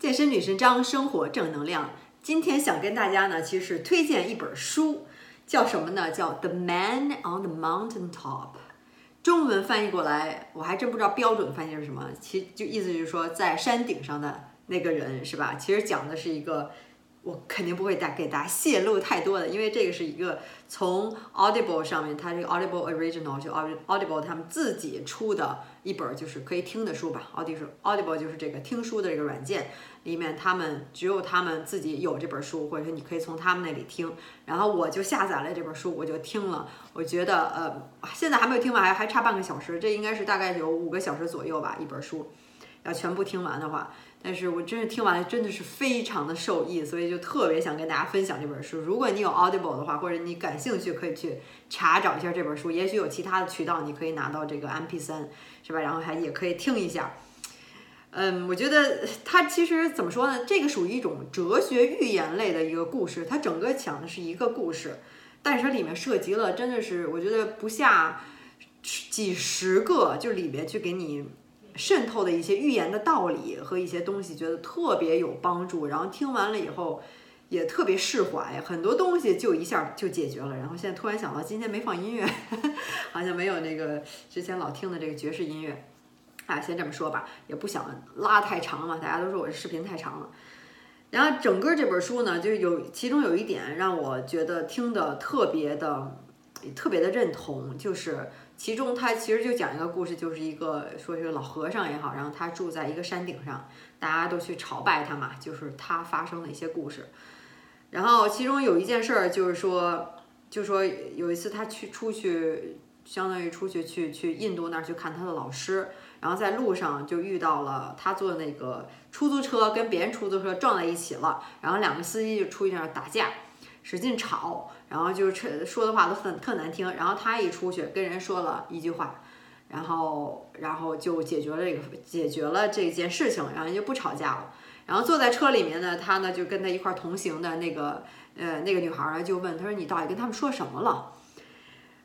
健身女神张，生活正能量。今天想跟大家呢，其实是推荐一本书，叫什么呢？叫《The Man on the Mountain Top》。中文翻译过来，我还真不知道标准翻译是什么。其就意思就是说，在山顶上的那个人，是吧？其实讲的是一个。我肯定不会大给大家泄露太多的，因为这个是一个从 Audible 上面，它这个 Audible Original 就 Audible 他们自己出的一本就是可以听的书吧。Audible Audible 就是这个听书的这个软件，里面他们只有他们自己有这本书，或者说你可以从他们那里听。然后我就下载了这本书，我就听了。我觉得呃，现在还没有听完，还还差半个小时，这应该是大概有五个小时左右吧，一本书。要全部听完的话。但是我真是听完了，真的是非常的受益，所以就特别想跟大家分享这本书。如果你有 Audible 的话，或者你感兴趣，可以去查找一下这本书。也许有其他的渠道，你可以拿到这个 MP3，是吧？然后还也可以听一下。嗯，我觉得它其实怎么说呢？这个属于一种哲学寓言类的一个故事。它整个讲的是一个故事，但是它里面涉及了真的是我觉得不下几十个，就里面去给你。渗透的一些寓言的道理和一些东西，觉得特别有帮助。然后听完了以后，也特别释怀，很多东西就一下就解决了。然后现在突然想到，今天没放音乐，好像没有那个之前老听的这个爵士音乐。啊，先这么说吧，也不想拉太长嘛。大家都说我这视频太长了。然后整个这本书呢，就有其中有一点让我觉得听的特别的。特别的认同，就是其中他其实就讲一个故事，就是一个说是老和尚也好，然后他住在一个山顶上，大家都去朝拜他嘛，就是他发生的一些故事。然后其中有一件事儿，就是说，就说有一次他去出去，相当于出去去去印度那儿去看他的老师，然后在路上就遇到了他坐那个出租车跟别人出租车撞在一起了，然后两个司机就出去那儿打架。使劲吵，然后就是说的话都很特难听。然后他一出去跟人说了一句话，然后然后就解决了这个解决了这件事情，然后就不吵架了。然后坐在车里面呢，他呢就跟他一块同行的那个呃那个女孩呢就问他说：“你到底跟他们说什么了？”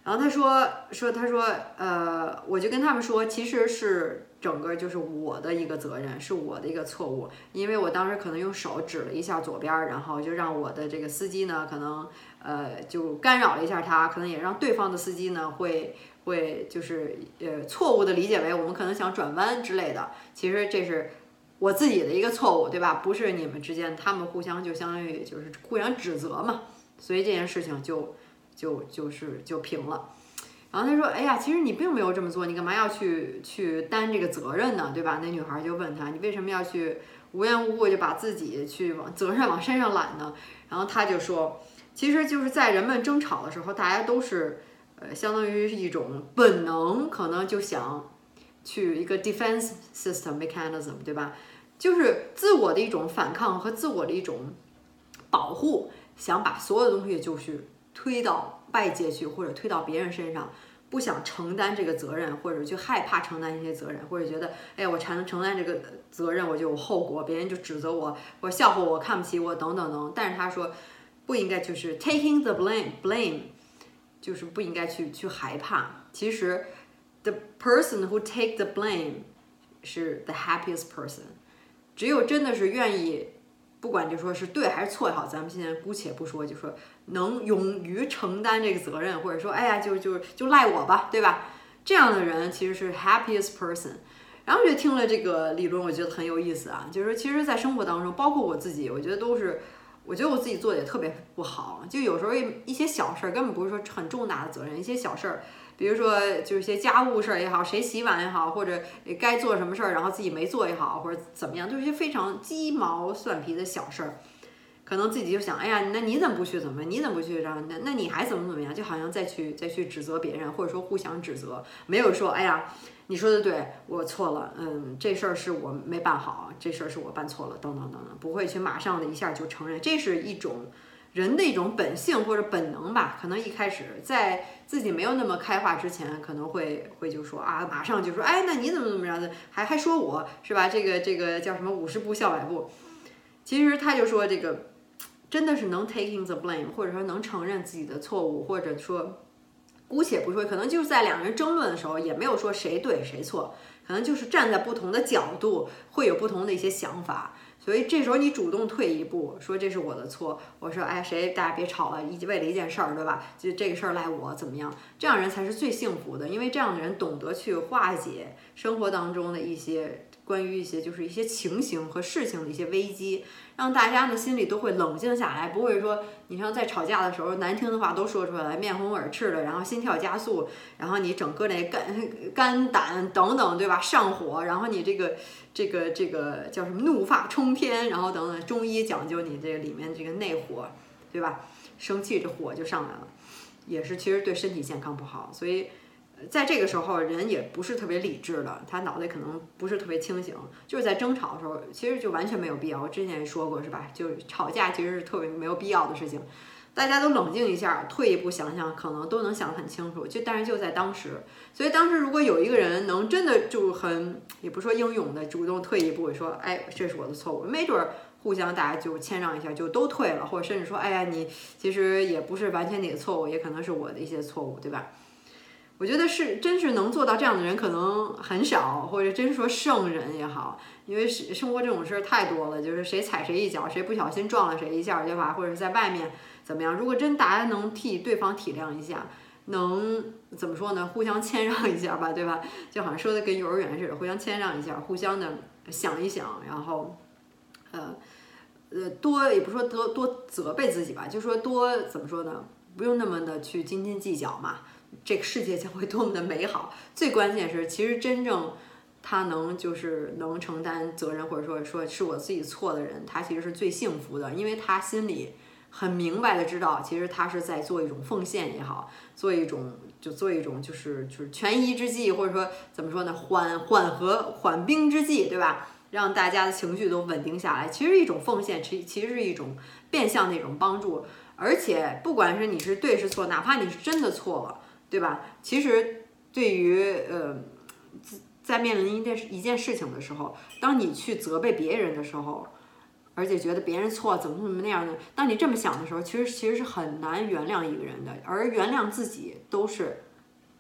然后他说说他说呃我就跟他们说，其实是。整个就是我的一个责任，是我的一个错误，因为我当时可能用手指了一下左边，然后就让我的这个司机呢，可能呃就干扰了一下他，可能也让对方的司机呢会会就是呃错误的理解为我们可能想转弯之类的。其实这是我自己的一个错误，对吧？不是你们之间，他们互相就相当于就是互相指责嘛，所以这件事情就就就是就平了。然后他说：“哎呀，其实你并没有这么做，你干嘛要去去担这个责任呢？对吧？”那女孩就问他：“你为什么要去无缘无故就把自己去往责任往身上揽呢？”然后他就说：“其实就是在人们争吵的时候，大家都是呃，相当于是一种本能，可能就想去一个 defense system mechanism，对吧？就是自我的一种反抗和自我的一种保护，想把所有的东西就是推到。”外界去，或者推到别人身上，不想承担这个责任，或者就害怕承担一些责任，或者觉得，哎，我才能承担这个责任，我就有后果，别人就指责我，或笑话我，看不起我，等等等。但是他说，不应该就是 taking the blame，blame，就是不应该去去害怕。其实，the person who take the blame 是 the happiest person。只有真的是愿意。不管就说是对还是错也好，咱们现在姑且不说，就说能勇于承担这个责任，或者说，哎呀，就就就赖我吧，对吧？这样的人其实是 happiest person。然后就听了这个理论，我觉得很有意思啊。就是说，其实，在生活当中，包括我自己，我觉得都是，我觉得我自己做的也特别不好。就有时候一些小事儿，根本不是说很重大的责任，一些小事儿。比如说，就是些家务事儿也好，谁洗碗也好，或者该做什么事儿，然后自己没做也好，或者怎么样，就是一些非常鸡毛蒜皮的小事儿，可能自己就想，哎呀，那你怎么不去？怎么？你怎么不去？然后那那你还怎么怎么样？就好像再去再去指责别人，或者说互相指责，没有说，哎呀，你说的对，我错了，嗯，这事儿是我没办好，这事儿是我办错了，等等等等，不会去马上的一下就承认，这是一种。人的一种本性或者本能吧，可能一开始在自己没有那么开化之前，可能会会就说啊，马上就说，哎，那你怎么怎么着的，还还说我是吧？这个这个叫什么五十步笑百步。其实他就说这个真的是能 taking the blame，或者说能承认自己的错误，或者说姑且不说，可能就是在两个人争论的时候，也没有说谁对谁错，可能就是站在不同的角度会有不同的一些想法。所以这时候你主动退一步，说这是我的错，我说哎谁大家别吵了，一为了一件事儿，对吧？就这个事儿赖我怎么样？这样人才是最幸福的，因为这样的人懂得去化解生活当中的一些关于一些就是一些情形和事情的一些危机。让大家呢心里都会冷静下来，不会说你像在吵架的时候难听的话都说出来，面红耳赤的，然后心跳加速，然后你整个那肝肝胆等等，对吧？上火，然后你这个这个这个叫什么怒发冲天，然后等等，中医讲究你这个里面这个内火，对吧？生气这火就上来了，也是其实对身体健康不好，所以。在这个时候，人也不是特别理智的，他脑袋可能不是特别清醒，就是在争吵的时候，其实就完全没有必要。我之前也说过，是吧？就吵架其实是特别没有必要的事情，大家都冷静一下，退一步想想，可能都能想得很清楚。就但是就在当时，所以当时如果有一个人能真的就很，也不说英勇的主动退一步，说，哎，这是我的错误，没准儿互相大家就谦让一下，就都退了，或者甚至说，哎呀，你其实也不是完全你的错误，也可能是我的一些错误，对吧？我觉得是，真是能做到这样的人可能很少，或者真说圣人也好，因为生生活这种事儿太多了，就是谁踩谁一脚，谁不小心撞了谁一下，对吧？或者是在外面怎么样？如果真大家能替对方体谅一下，能怎么说呢？互相谦让一下吧，对吧？就好像说的跟幼儿园似的，互相谦让一下，互相的想一想，然后，呃，呃，多也不说多多责备自己吧，就说多怎么说呢？不用那么的去斤斤计较嘛。这个世界将会多么的美好！最关键是，其实真正他能就是能承担责任，或者说说是我自己错的人，他其实是最幸福的，因为他心里很明白的知道，其实他是在做一种奉献也好，做一种就做一种就是就是权宜之计，或者说怎么说呢，缓缓和缓兵之计，对吧？让大家的情绪都稳定下来，其实一种奉献，其其实是一种变相的一种帮助，而且不管是你是对是错，哪怕你是真的错了。对吧？其实对于呃，在面临一件一件事情的时候，当你去责备别人的时候，而且觉得别人错怎么怎么那样的，当你这么想的时候，其实其实是很难原谅一个人的，而原谅自己都是。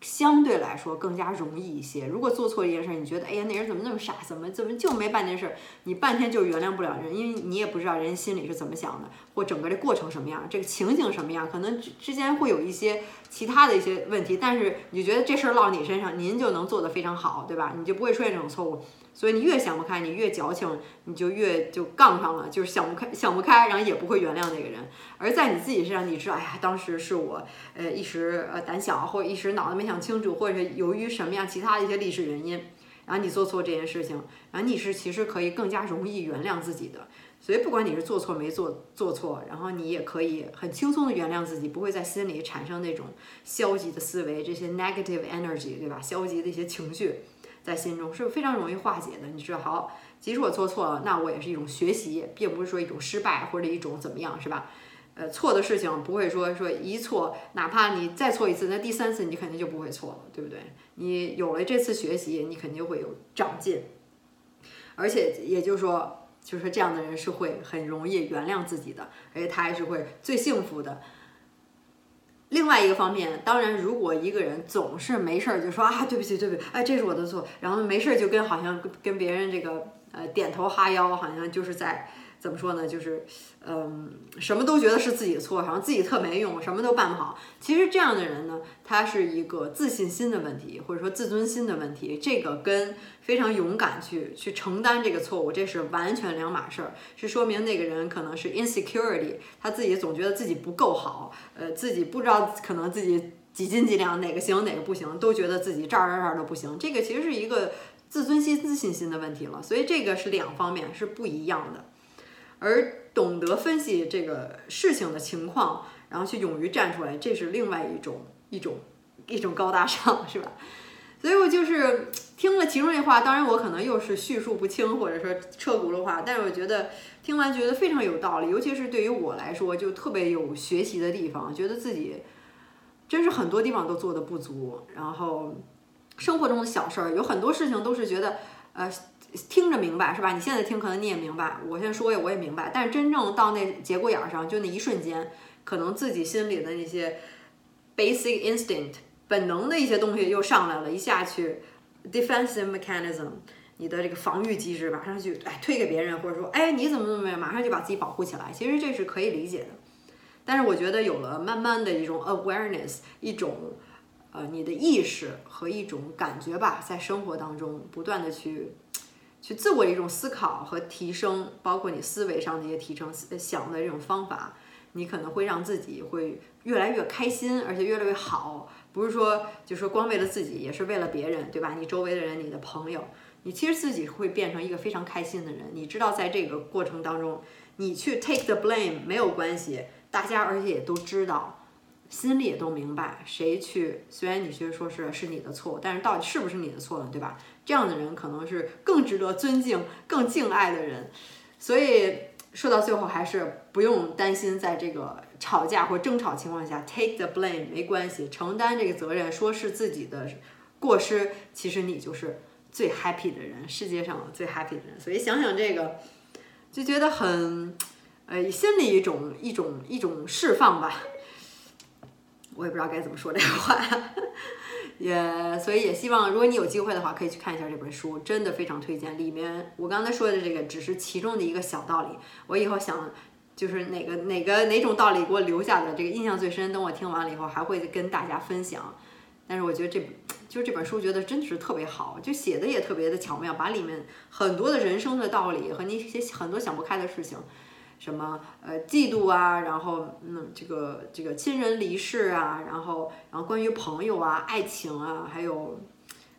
相对来说更加容易一些。如果做错一件事，你觉得，哎呀，那人怎么那么傻，怎么怎么就没办件事？你半天就原谅不了人，因为你也不知道人心里是怎么想的，或整个这过程什么样，这个情景什么样，可能之之间会有一些其他的一些问题。但是你觉得这事儿落你身上，您就能做得非常好，对吧？你就不会出现这种错误。所以你越想不开，你越矫情，你就越就杠上了，就是想不开，想不开，然后也不会原谅那个人。而在你自己身上，你知道，哎呀，当时是我，呃，一时呃胆小，或者一时脑子没想清楚，或者是由于什么样其他的一些历史原因，然后你做错这件事情，然后你是其实可以更加容易原谅自己的。所以不管你是做错没做做错，然后你也可以很轻松的原谅自己，不会在心里产生那种消极的思维，这些 negative energy，对吧？消极的一些情绪。在心中是非常容易化解的。你知道，好，即使我做错了，那我也是一种学习，并不是说一种失败或者一种怎么样，是吧？呃，错的事情不会说说一错，哪怕你再错一次，那第三次你肯定就不会错了，对不对？你有了这次学习，你肯定会有长进。而且也就是说，就是这样的人是会很容易原谅自己的，而且他还是会最幸福的。另外一个方面，当然，如果一个人总是没事儿就说啊，对不起，对不起，哎，这是我的错，然后没事儿就跟好像跟别人这个呃点头哈腰，好像就是在。怎么说呢？就是，嗯，什么都觉得是自己错，好像自己特没用，什么都办不好。其实这样的人呢，他是一个自信心的问题，或者说自尊心的问题。这个跟非常勇敢去去承担这个错误，这是完全两码事儿。是说明那个人可能是 insecurity，他自己总觉得自己不够好，呃，自己不知道可能自己几斤几两，哪个行哪个不行，都觉得自己这儿这儿这儿都不行。这个其实是一个自尊心、自信心的问题了。所以这个是两方面是不一样的。而懂得分析这个事情的情况，然后去勇于站出来，这是另外一种一种一种高大上，是吧？所以我就是听了其中这话，当然我可能又是叙述不清，或者说车轱辘话，但是我觉得听完觉得非常有道理，尤其是对于我来说，就特别有学习的地方，觉得自己真是很多地方都做的不足，然后生活中的小事儿，有很多事情都是觉得呃。听着明白是吧？你现在听可能你也明白，我现在说也我也明白，但是真正到那节骨眼儿上，就那一瞬间，可能自己心里的那些 basic instinct 本能的一些东西又上来了，一下去 defensive mechanism，你的这个防御机制，马上去哎推给别人，或者说哎你怎么怎么样，马上就把自己保护起来。其实这是可以理解的，但是我觉得有了慢慢的一种 awareness，一种呃你的意识和一种感觉吧，在生活当中不断的去去自我一种思考和提升，包括你思维上的一些提升，想的这种方法，你可能会让自己会越来越开心，而且越来越好。不是说就说光为了自己，也是为了别人，对吧？你周围的人，你的朋友。你其实自己会变成一个非常开心的人。你知道，在这个过程当中，你去 take the blame 没有关系，大家而且也都知道，心里也都明白，谁去虽然你去说是是你的错，但是到底是不是你的错呢？对吧？这样的人可能是更值得尊敬、更敬爱的人。所以说到最后，还是不用担心，在这个吵架或争吵情况下 take the blame 没关系，承担这个责任，说是自己的过失，其实你就是。最 happy 的人，世界上最 happy 的人，所以想想这个，就觉得很，呃，心里一种一种一种释放吧。我也不知道该怎么说这个话，也所以也希望，如果你有机会的话，可以去看一下这本书，真的非常推荐。里面我刚才说的这个只是其中的一个小道理，我以后想就是哪个哪个哪种道理给我留下的这个印象最深，等我听完了以后，还会跟大家分享。但是我觉得这就是这本书，觉得真的是特别好，就写的也特别的巧妙，把里面很多的人生的道理和那些很多想不开的事情，什么呃嫉妒啊，然后嗯这个这个亲人离世啊，然后然后关于朋友啊、爱情啊，还有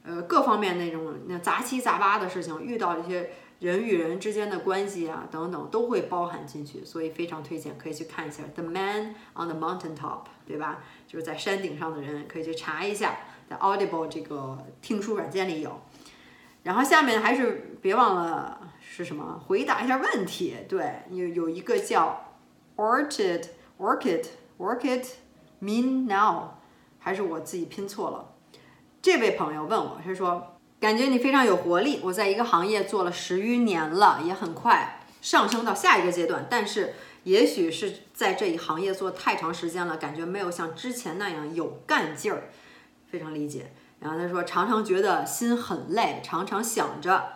呃各方面那种那杂七杂八的事情，遇到一些。人与人之间的关系啊，等等都会包含进去，所以非常推荐，可以去看一下《The Man on the Mountain Top》，对吧？就是在山顶上的人，可以去查一下，在 Audible 这个听书软件里有。然后下面还是别忘了是什么，回答一下问题。对，有有一个叫 Orchid Orchid Orchid Mean Now，还是我自己拼错了。这位朋友问我，他说。感觉你非常有活力。我在一个行业做了十余年了，也很快上升到下一个阶段。但是，也许是在这一行业做太长时间了，感觉没有像之前那样有干劲儿。非常理解。然后他说，常常觉得心很累，常常想着，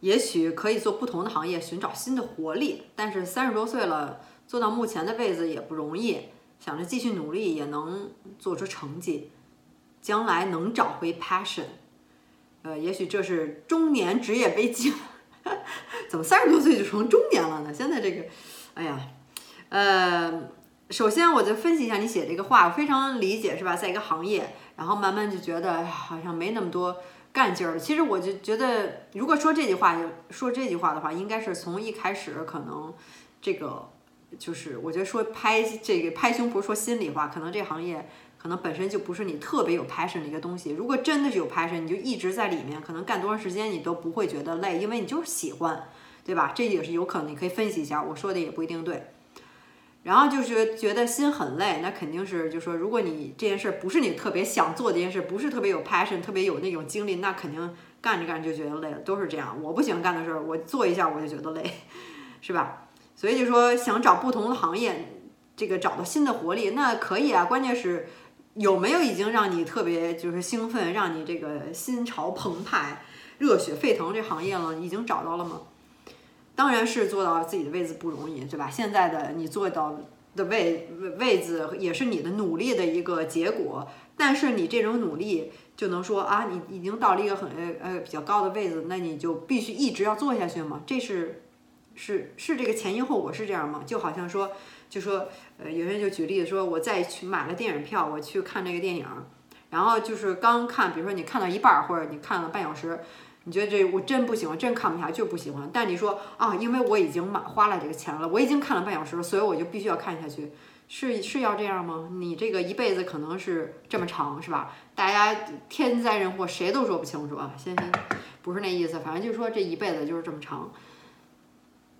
也许可以做不同的行业，寻找新的活力。但是三十多岁了，做到目前的位置也不容易，想着继续努力也能做出成绩，将来能找回 passion。呃，也许这是中年职业危机，怎么三十多岁就成中年了呢？现在这个，哎呀，呃，首先我就分析一下你写这个话，我非常理解，是吧？在一个行业，然后慢慢就觉得好像没那么多干劲儿。其实我就觉得，如果说这句话，说这句话的话，应该是从一开始可能这个就是，我觉得说拍这个拍胸脯说心里话，可能这行业。可能本身就不是你特别有 passion 的一个东西。如果真的是有 passion，你就一直在里面，可能干多长时间你都不会觉得累，因为你就是喜欢，对吧？这也是有可能，你可以分析一下。我说的也不一定对。然后就是觉得心很累，那肯定是就说，如果你这件事不是你特别想做的一件事，不是特别有 passion，特别有那种精力，那肯定干着干着就觉得累了，都是这样。我不喜欢干的事儿，我做一下我就觉得累，是吧？所以就说想找不同的行业，这个找到新的活力，那可以啊。关键是。有没有已经让你特别就是兴奋，让你这个心潮澎湃、热血沸腾这行业了？已经找到了吗？当然是做到自己的位置不容易，对吧？现在的你做到的位位置也是你的努力的一个结果。但是你这种努力就能说啊，你已经到了一个很呃呃比较高的位置，那你就必须一直要做下去吗？这是是是这个前因后果是这样吗？就好像说。就说，呃，有些人就举例子说，我再去买了电影票，我去看这个电影，然后就是刚看，比如说你看到一半，或者你看了半小时，你觉得这我真不喜欢，真看不下去，不喜欢。但你说啊，因为我已经买花了这个钱了，我已经看了半小时了，所以我就必须要看下去，是是要这样吗？你这个一辈子可能是这么长，是吧？大家天灾人祸谁都说不清楚啊，先先不是那意思，反正就是说这一辈子就是这么长。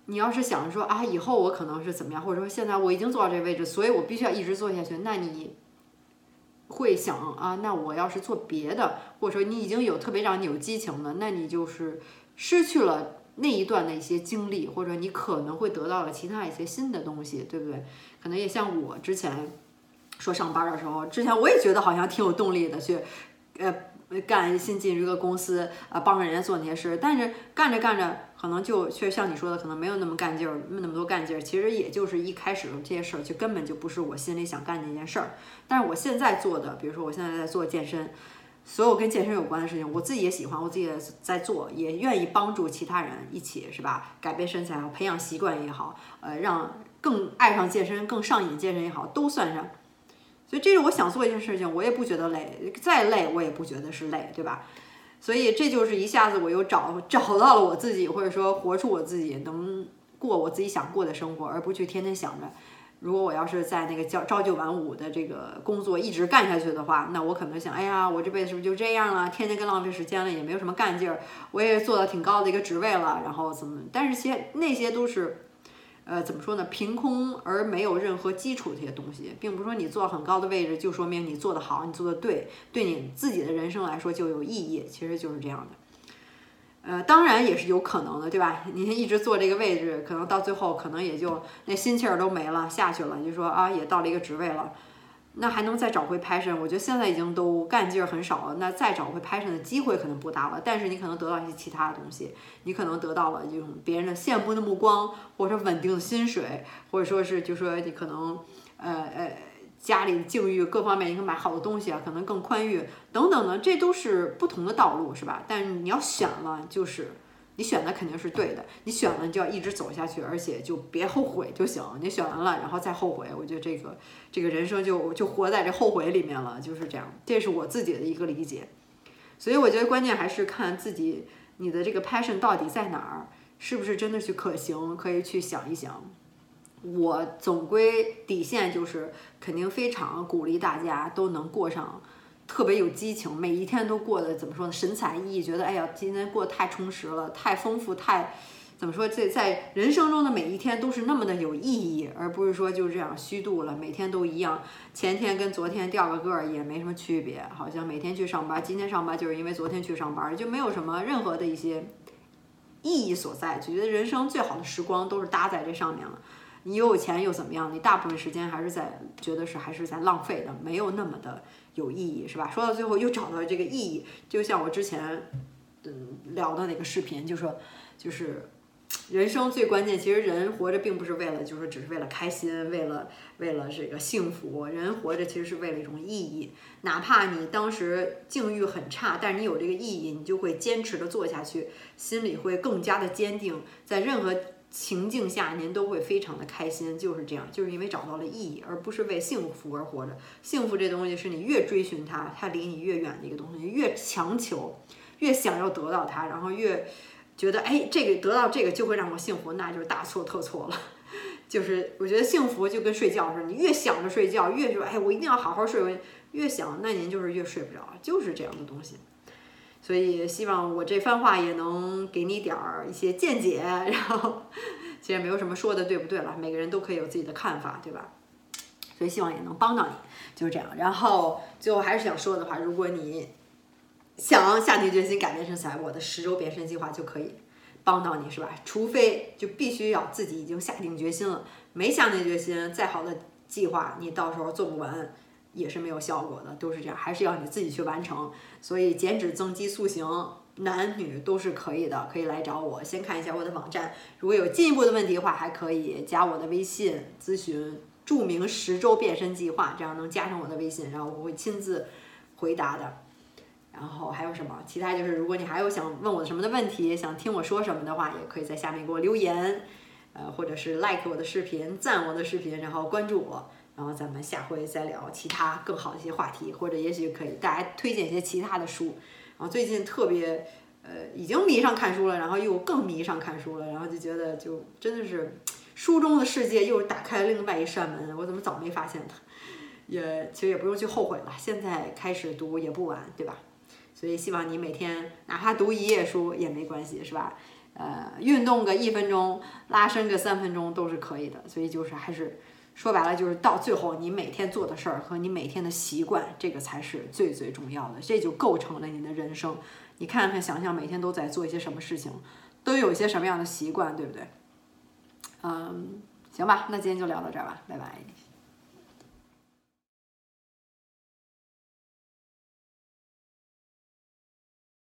你要是想着说啊，以后我可能是怎么样，或者说现在我已经做到这个位置，所以我必须要一直做下去，那你会想啊，那我要是做别的，或者说你已经有特别让你有激情了，那你就是失去了那一段的一些经历，或者你可能会得到了其他一些新的东西，对不对？可能也像我之前说上班的时候，之前我也觉得好像挺有动力的去，呃。干新进入一个公司啊，帮着人家做那些事，但是干着干着，可能就确实像你说的，可能没有那么干劲儿，没那么多干劲儿。其实也就是一开始这些事儿，就根本就不是我心里想干的那件事儿。但是我现在做的，比如说我现在在做健身，所有跟健身有关的事情，我自己也喜欢，我自己也在做，也愿意帮助其他人一起，是吧？改变身材，培养习惯也好，呃，让更爱上健身，更上瘾健身也好，都算上。所以这是我想做一件事情，我也不觉得累，再累我也不觉得是累，对吧？所以这就是一下子我又找找到了我自己，或者说活出我自己，能过我自己想过的生活，而不去天天想着，如果我要是在那个朝朝九晚五的这个工作一直干下去的话，那我可能想，哎呀，我这辈子是不是就这样了？天天跟浪费时间了，也没有什么干劲儿，我也做到挺高的一个职位了，然后怎么？但是些那些都是。呃，怎么说呢？凭空而没有任何基础这些东西，并不是说你做很高的位置就说明你做得好，你做得对，对你自己的人生来说就有意义。其实就是这样的。呃，当然也是有可能的，对吧？你一直坐这个位置，可能到最后可能也就那心气儿都没了，下去了，你就说啊，也到了一个职位了。那还能再找回 passion？我觉得现在已经都干劲儿很少了。那再找回 passion 的机会可能不大了。但是你可能得到一些其他的东西，你可能得到了这种别人的羡慕的目光，或者说稳定的薪水，或者说是就说你可能呃呃家里的境遇各方面，你可以买好的东西啊，可能更宽裕等等的，这都是不同的道路，是吧？但是你要选了，就是。你选的肯定是对的，你选了就要一直走下去，而且就别后悔就行。你选完了，然后再后悔，我觉得这个这个人生就就活在这后悔里面了，就是这样。这是我自己的一个理解。所以我觉得关键还是看自己你的这个 passion 到底在哪儿，是不是真的去可行，可以去想一想。我总归底线就是肯定非常鼓励大家都能过上。特别有激情，每一天都过得怎么说呢？神采奕奕，觉得哎呀，今天过得太充实了，太丰富，太怎么说？这在人生中的每一天都是那么的有意义，而不是说就这样虚度了，每天都一样，前天跟昨天掉个个儿也没什么区别，好像每天去上班，今天上班就是因为昨天去上班，就没有什么任何的一些意义所在，就觉得人生最好的时光都是搭在这上面了。你又有钱又怎么样？你大部分时间还是在觉得是还是在浪费的，没有那么的。有意义是吧？说到最后又找到了这个意义，就像我之前嗯聊的那个视频，就说就是 人生最关键，其实人活着并不是为了，就是只是为了开心，为了为了这个幸福。人活着其实是为了一种意义，哪怕你当时境遇很差，但是你有这个意义，你就会坚持的做下去，心里会更加的坚定，在任何。情境下，您都会非常的开心，就是这样，就是因为找到了意义，而不是为幸福而活着。幸福这东西是你越追寻它，它离你越远的一个东西。越强求，越想要得到它，然后越觉得哎，这个得到这个就会让我幸福，那就是大错特错了。就是我觉得幸福就跟睡觉似的，你越想着睡觉，越说哎，我一定要好好睡，越想，那您就是越睡不着，就是这样的东西。所以希望我这番话也能给你点儿一些见解，然后其实没有什么说的对不对了，每个人都可以有自己的看法，对吧？所以希望也能帮到你，就是这样。然后最后还是想说的话，如果你想下定决心改变身材，我的十周变身计划就可以帮到你，是吧？除非就必须要自己已经下定决心了，没下定决心，再好的计划你到时候做不完。也是没有效果的，都是这样，还是要你自己去完成。所以减脂增肌塑形，男女都是可以的，可以来找我。先看一下我的网站，如果有进一步的问题的话，还可以加我的微信咨询，著名十周变身计划，这样能加上我的微信，然后我会亲自回答的。然后还有什么？其他就是，如果你还有想问我什么的问题，想听我说什么的话，也可以在下面给我留言，呃，或者是 like 我的视频，赞我的视频，然后关注我。然后咱们下回再聊其他更好的一些话题，或者也许可以大家推荐一些其他的书。然后最近特别呃已经迷上看书了，然后又更迷上看书了，然后就觉得就真的是书中的世界又打开了另外一扇门，我怎么早没发现它？也其实也不用去后悔了，现在开始读也不晚，对吧？所以希望你每天哪怕读一页书也没关系，是吧？呃，运动个一分钟，拉伸个三分钟都是可以的。所以就是还是。说白了就是到最后，你每天做的事儿和你每天的习惯，这个才是最最重要的，这就构成了你的人生。你看看，想想每天都在做一些什么事情，都有一些什么样的习惯，对不对？嗯，行吧，那今天就聊到这儿吧，拜拜。